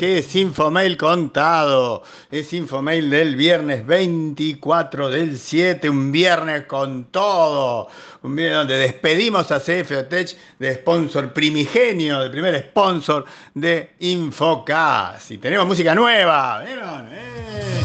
que es Infomail contado. Es Infomail del viernes 24 del 7, un viernes con todo. Un viernes donde despedimos a CF Tech de sponsor primigenio, de primer sponsor de Infocas. Y tenemos música nueva. ¿Vieron? ¡Eh!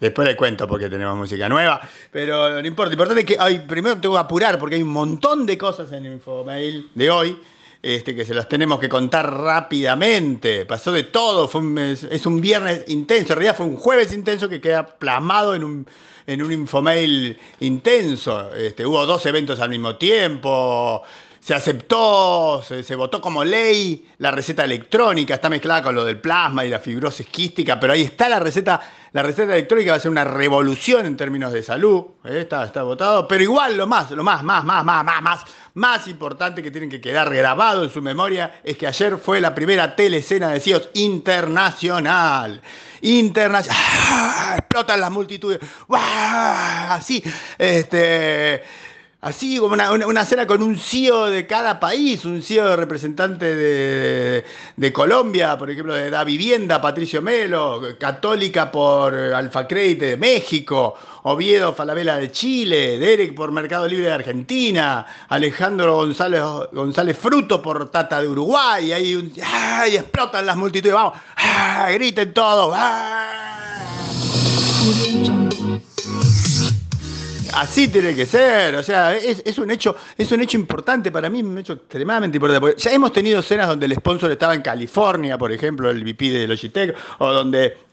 Después les cuento porque tenemos música nueva, pero no importa. Lo importante es que ay, primero tengo que apurar porque hay un montón de cosas en Infomail de hoy este, que se las tenemos que contar rápidamente. Pasó de todo, fue es, un viernes intenso, en realidad fue un jueves intenso que queda plasmado en un, en un Infomail intenso. Este, hubo dos eventos al mismo tiempo, se aceptó, se, votó como ley la receta electrónica, está mezclada con lo del plasma y la fibrosis quística, pero ahí está la receta, la receta electrónica va a ser una revolución en términos de salud, ¿eh? está, está votado, pero igual lo más, lo más, más, más, más, más, más, más importante que tienen que quedar grabado en su memoria es que ayer fue la primera telecena de CIOs internacional. Internacional. ¡Ah! Explotan las multitudes. Así. Este así como una, cena con un CEO de cada país, un CEO representante de, Colombia, por ejemplo, de Da Vivienda, Patricio Melo, Católica por Alfa Crédito de México, Oviedo Falabella de Chile, Derek por Mercado Libre de Argentina, Alejandro González, González Fruto por Tata de Uruguay, ahí explotan las multitudes, vamos, griten todos, Así tiene que ser, o sea, es, un hecho, es un hecho importante para mí, un hecho extremadamente importante. ya hemos tenido escenas donde el sponsor estaba en California, por ejemplo, el VP de Logitech, o donde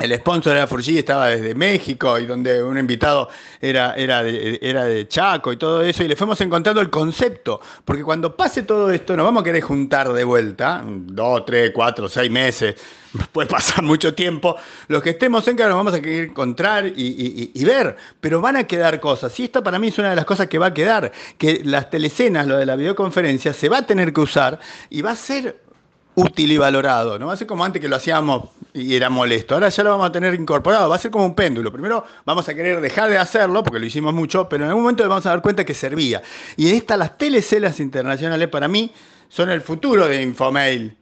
el sponsor era Furgi estaba desde México y donde un invitado era, era, de, era de Chaco y todo eso, y le fuimos encontrando el concepto, porque cuando pase todo esto nos vamos a querer juntar de vuelta, dos, tres, cuatro, seis meses, puede pasar mucho tiempo, los que estemos en casa nos vamos a querer encontrar y, y, ver, pero van a quedar cosas, y esta para mí es una de las cosas que va a quedar, que las telecenas, lo de la videoconferencia, se va a tener que usar y va a ser útil y valorado, no va a ser como antes que lo hacíamos y era molesto. Ahora ya lo vamos a tener incorporado, va a ser como un péndulo. Primero vamos a querer dejar de hacerlo, porque lo hicimos mucho, pero en algún momento vamos a dar cuenta que servía. Y estas, las telecelas internacionales, para mí, son el futuro de Infomail.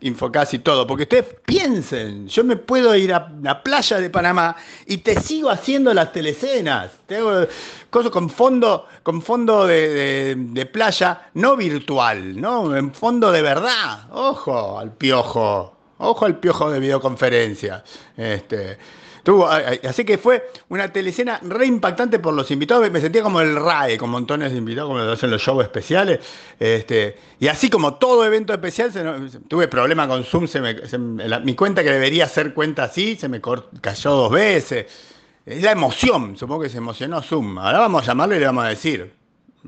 Infocas y todo, porque ustedes piensen, yo me puedo ir a la playa de Panamá y te sigo haciendo las telecenas, te hago cosas con fondo, con fondo de, playa no virtual, ¿no? En fondo de verdad, ojo al piojo, ojo al piojo de videoconferencia. Este, así que fue una telecena re impactante por los invitados. Me sentía como el RAE, con montones de invitados, como lo hacen los shows especiales. Este, y así como todo evento especial, tuve problema con Zoom. mi cuenta que debería ser cuenta así, se me cayó dos veces. Es la emoción, supongo que se emocionó Zoom. Ahora vamos a llamarle y le vamos a decir.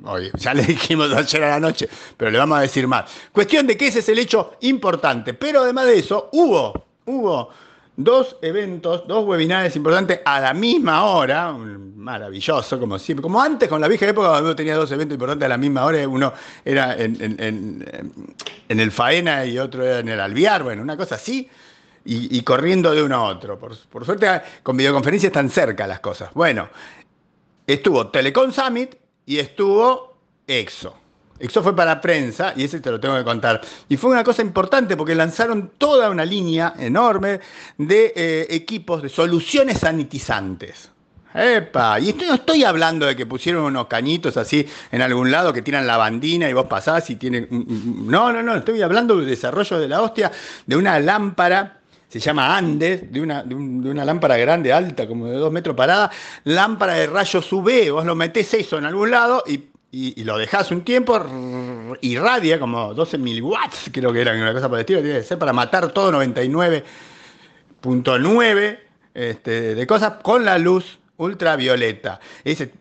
Oye, ya le dijimos ayer a la noche, pero le vamos a decir más. Cuestión de que ese es el hecho importante. Pero además de eso, hubo, hubo dos eventos, dos webinars importantes a la misma hora, maravilloso, como siempre, como antes con la vieja época cuando tenía dos eventos importantes a la misma hora, uno era en, el Faena y otro era en el Alviar, bueno, una cosa así, y, corriendo de uno a otro. Por, por suerte con videoconferencias están cerca las cosas. Bueno, estuvo Telecom Summit y estuvo EXO. Eso fue para prensa, y ese te lo tengo que contar. Y fue una cosa importante porque lanzaron toda una línea enorme de eh, equipos, de soluciones sanitizantes. ¡Epa! Y estoy, no estoy hablando de que pusieron unos cañitos así en algún lado que tiran la bandina y vos pasás y tienen. No, no, no, estoy hablando del desarrollo de la hostia, de una lámpara se llama Andes, de una, de, una, lámpara grande, alta, como de dos metros parada, lámpara de rayos UV, vos lo metés eso en algún lado y y, lo dejas un tiempo, irradia como 12 mil watts, creo que era una cosa por el estilo, tiene que ser para matar todo 99.9 este, de cosas con la luz ultravioleta.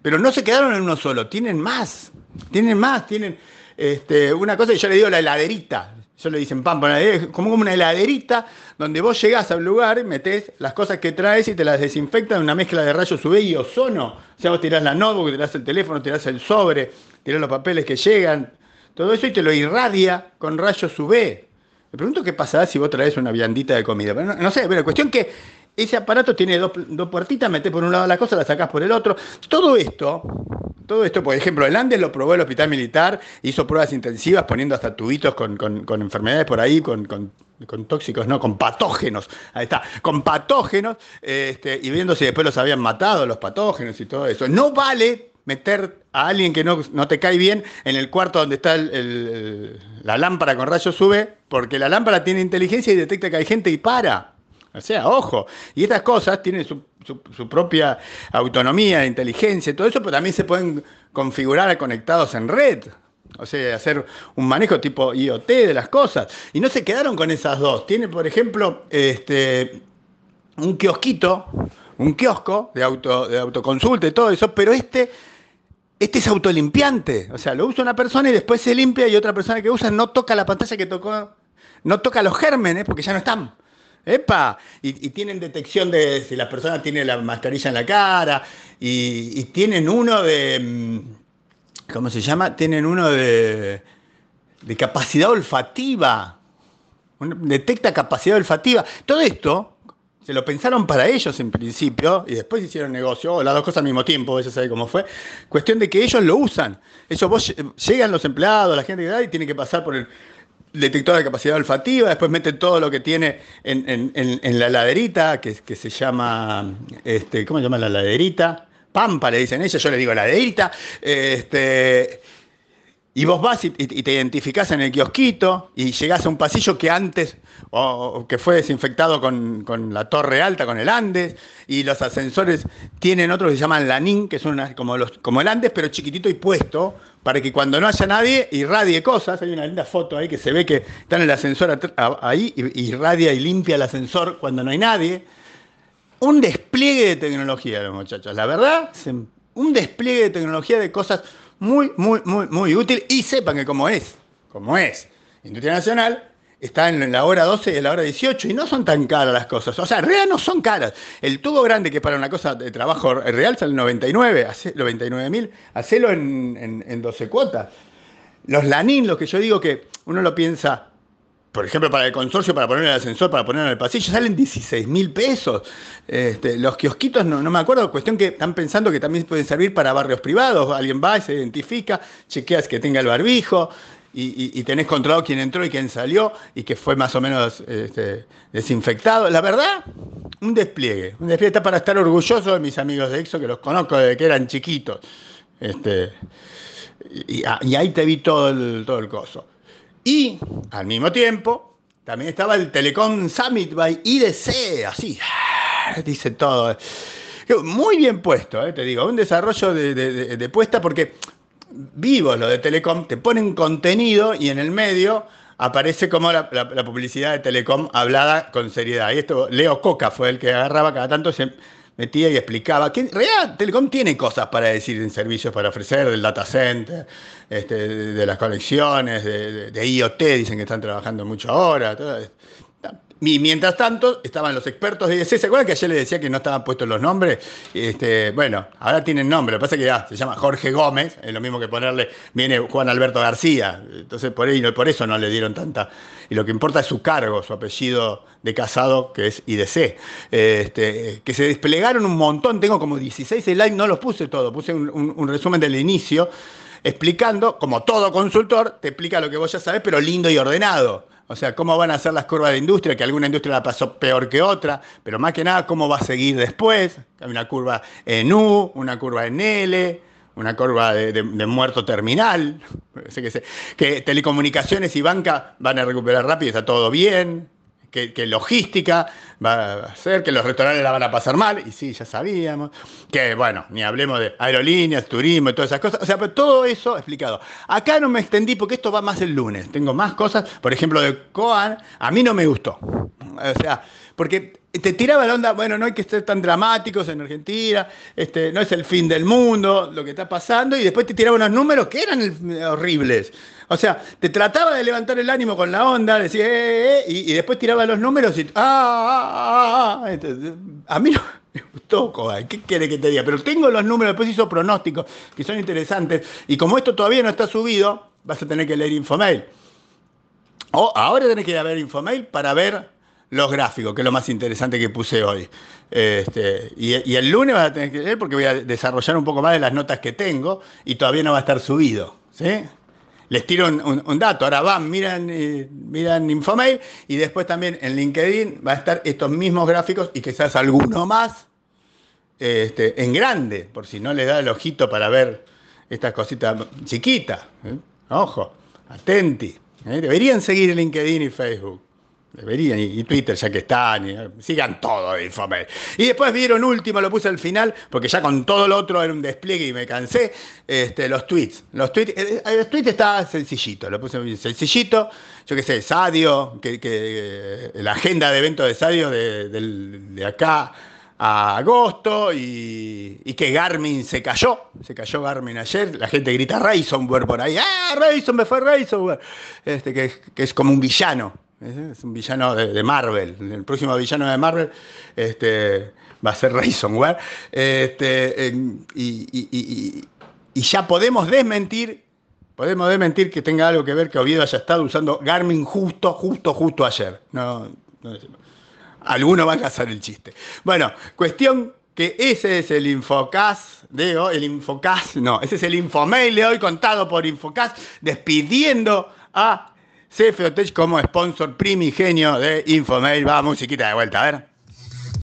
pero no se quedaron en uno solo, tienen más, tienen más, tienen este, una cosa que yo le digo la heladerita. Yo le dicen pam, como una heladerita donde vos llegás al lugar, metés las cosas que traes y te las desinfectan en una mezcla de rayos UV y ozono. O sea, vos tirás la notebook, tirás el teléfono, tirás el sobre, tirás los papeles que llegan, todo eso y te lo irradia con rayos UV. Me pregunto qué pasará si vos traes una viandita de comida. no, sé, pero cuestión que ese aparato tiene dos, dos puertitas, metés por un lado la cosa, la sacás por el otro. Todo esto todo esto, por ejemplo, el Andes lo probó el hospital militar, hizo pruebas intensivas poniendo hasta tubitos con, enfermedades por ahí, con, tóxicos, no, con patógenos, ahí está, con patógenos, este, y viendo si después los habían matado, los patógenos y todo eso. No vale meter a alguien que no, te cae bien en el cuarto donde está la lámpara con rayos UV, porque la lámpara tiene inteligencia y detecta que hay gente y para. O sea, ojo. Y estas cosas tienen su, propia autonomía, inteligencia, todo eso, pero también se pueden configurar conectados en red. O sea, hacer un manejo tipo IoT de las cosas. Y no se quedaron con esas dos. Tiene, por ejemplo, este, un kiosquito, un kiosco de, auto, de autoconsulta y todo eso, pero este, este es autolimpiante. O sea, lo usa una persona y después se limpia y otra persona que usa no toca la pantalla que tocó, no toca los gérmenes porque ya no están. ¡Epa! Y, tienen detección de si la persona tiene la mascarilla en la cara. Y, tienen uno de. Mm, ¿Cómo se llama? Tienen uno de, de capacidad olfativa. Detecta capacidad olfativa. Todo esto se lo pensaron para ellos en principio y después hicieron negocio, las dos cosas al mismo tiempo, ya sabe cómo fue. Cuestión de que ellos lo usan. Eso vos llegan los empleados, la gente que da y tiene que pasar por el detector de capacidad olfativa, después mete todo lo que tiene en, la laderita, que, que, se llama, este, ¿cómo se llama la laderita? Pampa, le dicen ella, yo le digo laderita. Este, y vos vas y, te identificás en el kiosquito y llegás a un pasillo que antes, o, que fue desinfectado con, la torre alta, con el Andes, y los ascensores tienen otro que se llaman Lanín, que son como, los, como el Andes, pero chiquitito y puesto, para que cuando no haya nadie irradie cosas. Hay una linda foto ahí que se ve que está en el ascensor ahí, y irradia y limpia el ascensor cuando no hay nadie. Un despliegue de tecnología, los muchachos. La verdad, un despliegue de tecnología de cosas muy, muy, muy, muy útil y sepan que como es, como es, Industria Nacional está en la hora 12 y en la hora 18 y no son tan caras las cosas. O sea, real no son caras. El tubo grande que para una cosa de trabajo real sale 99, hace, 99 mil, hacelo en, en 12 cuotas. Los lanín, los que yo digo que uno lo piensa, por ejemplo, para el consorcio, para poner el ascensor, para ponerlo en el pasillo, salen 16 mil pesos. Este, los kiosquitos, no, me acuerdo, cuestión que están pensando que también pueden servir para barrios privados. Alguien va y se identifica, chequeas que tenga el barbijo y, tenés controlado quién entró y quién salió y que fue más o menos este, desinfectado. La verdad, un despliegue. Un despliegue está para estar orgulloso de mis amigos de EXO, que los conozco desde que eran chiquitos. Este, y, ahí te vi todo el, todo el coso. Y al mismo tiempo, también estaba el Telecom Summit by IDC, así, dice todo. Muy bien puesto, eh, te digo, un desarrollo de, puesta porque vivo lo de Telecom, te ponen contenido y en el medio aparece como la, publicidad de Telecom hablada con seriedad. Y esto, Leo Coca fue el que agarraba cada tanto, se metía y explicaba que en realidad Telecom tiene cosas para decir en servicios para ofrecer, del data center, este, de, las conexiones, de, IoT, dicen que están trabajando mucho ahora. Y mientras tanto, estaban los expertos de IDC. ¿Se acuerdan que ayer les decía que no estaban puestos los nombres? Este, bueno, ahora tienen nombre. Lo que pasa es que ya se llama Jorge Gómez, es lo mismo que ponerle, viene Juan Alberto García. Entonces, por, eso no le dieron tanta. Y lo que importa es su cargo, su apellido de casado, que es IDC. Este, que se desplegaron un montón. Tengo como 16 slides, no los puse todo, puse un resumen del inicio explicando, como todo consultor, te explica lo que vos ya sabés, pero lindo y ordenado. O sea, cómo van a ser las curvas de industria, que alguna industria la pasó peor que otra, pero más que nada, cómo va a seguir después. Hay una curva en U, una curva en L, una curva de, muerto terminal. Que telecomunicaciones y banca van a recuperar rápido, está todo bien que, logística va a ser, que los restaurantes la van a pasar mal, y sí, ya sabíamos, que bueno, ni hablemos de aerolíneas, turismo y todas esas cosas, o sea, pero todo eso explicado. Acá no me extendí porque esto va más el lunes, tengo más cosas, por ejemplo, de Coan, a mí no me gustó, o sea, porque te tiraba la onda, bueno, no hay que ser tan dramáticos en Argentina, este, no es el fin del mundo lo que está pasando, y después te tiraba unos números que eran horribles. O sea, te trataba de levantar el ánimo con la onda, decía, eh, eh, eh" y, después tiraba los números y, ah, ah, ah, ah". a mí no me gustó, ¿qué quiere que te diga? Pero tengo los números, después hizo pronósticos que son interesantes, y como esto todavía no está subido, vas a tener que leer Infomail. O ahora tenés que ir a ver Infomail para ver los gráficos, que es lo más interesante que puse hoy. Este, y, el lunes vas a tener que leer porque voy a desarrollar un poco más de las notas que tengo y todavía no va a estar subido. ¿sí? Les tiro un, dato, ahora van, miran, eh, miran Infomail y después también en LinkedIn va a estar estos mismos gráficos y quizás alguno más este, en grande, por si no le da el ojito para ver estas cositas chiquitas. ¿eh? Ojo, atenti. ¿eh? Deberían seguir LinkedIn y Facebook. Deberían, y, Twitter ya que están, sigan todo de Infomail. Y después vieron último, lo puse al final, porque ya con todo lo otro era un despliegue y me cansé, este, los tweets. Los tweets, eh, eh, los tweets está sencillito, lo puse sencillito, yo qué sé, Sadio, que, que, la agenda de eventos de Sadio de, acá a agosto y, que Garmin se cayó, se cayó Garmin ayer, la gente grita Ransomware por ahí, ¡ah, Ransomware, me fue Ransomware! Este, que, que es como un villano, es un villano de, Marvel. El próximo villano de Marvel este, va a ser Ransomware. Este, y, ya podemos desmentir, podemos desmentir que tenga algo que ver que Oviedo haya estado usando Garmin justo, justo, justo ayer. No, alguno va a cazar el chiste. Bueno, cuestión que ese es el Infocast de hoy, el Infocast, no, ese es el Infomail de hoy contado por Infocast, despidiendo a CFOTech como sponsor primigenio de Infomail. Va, musiquita de vuelta, a ver.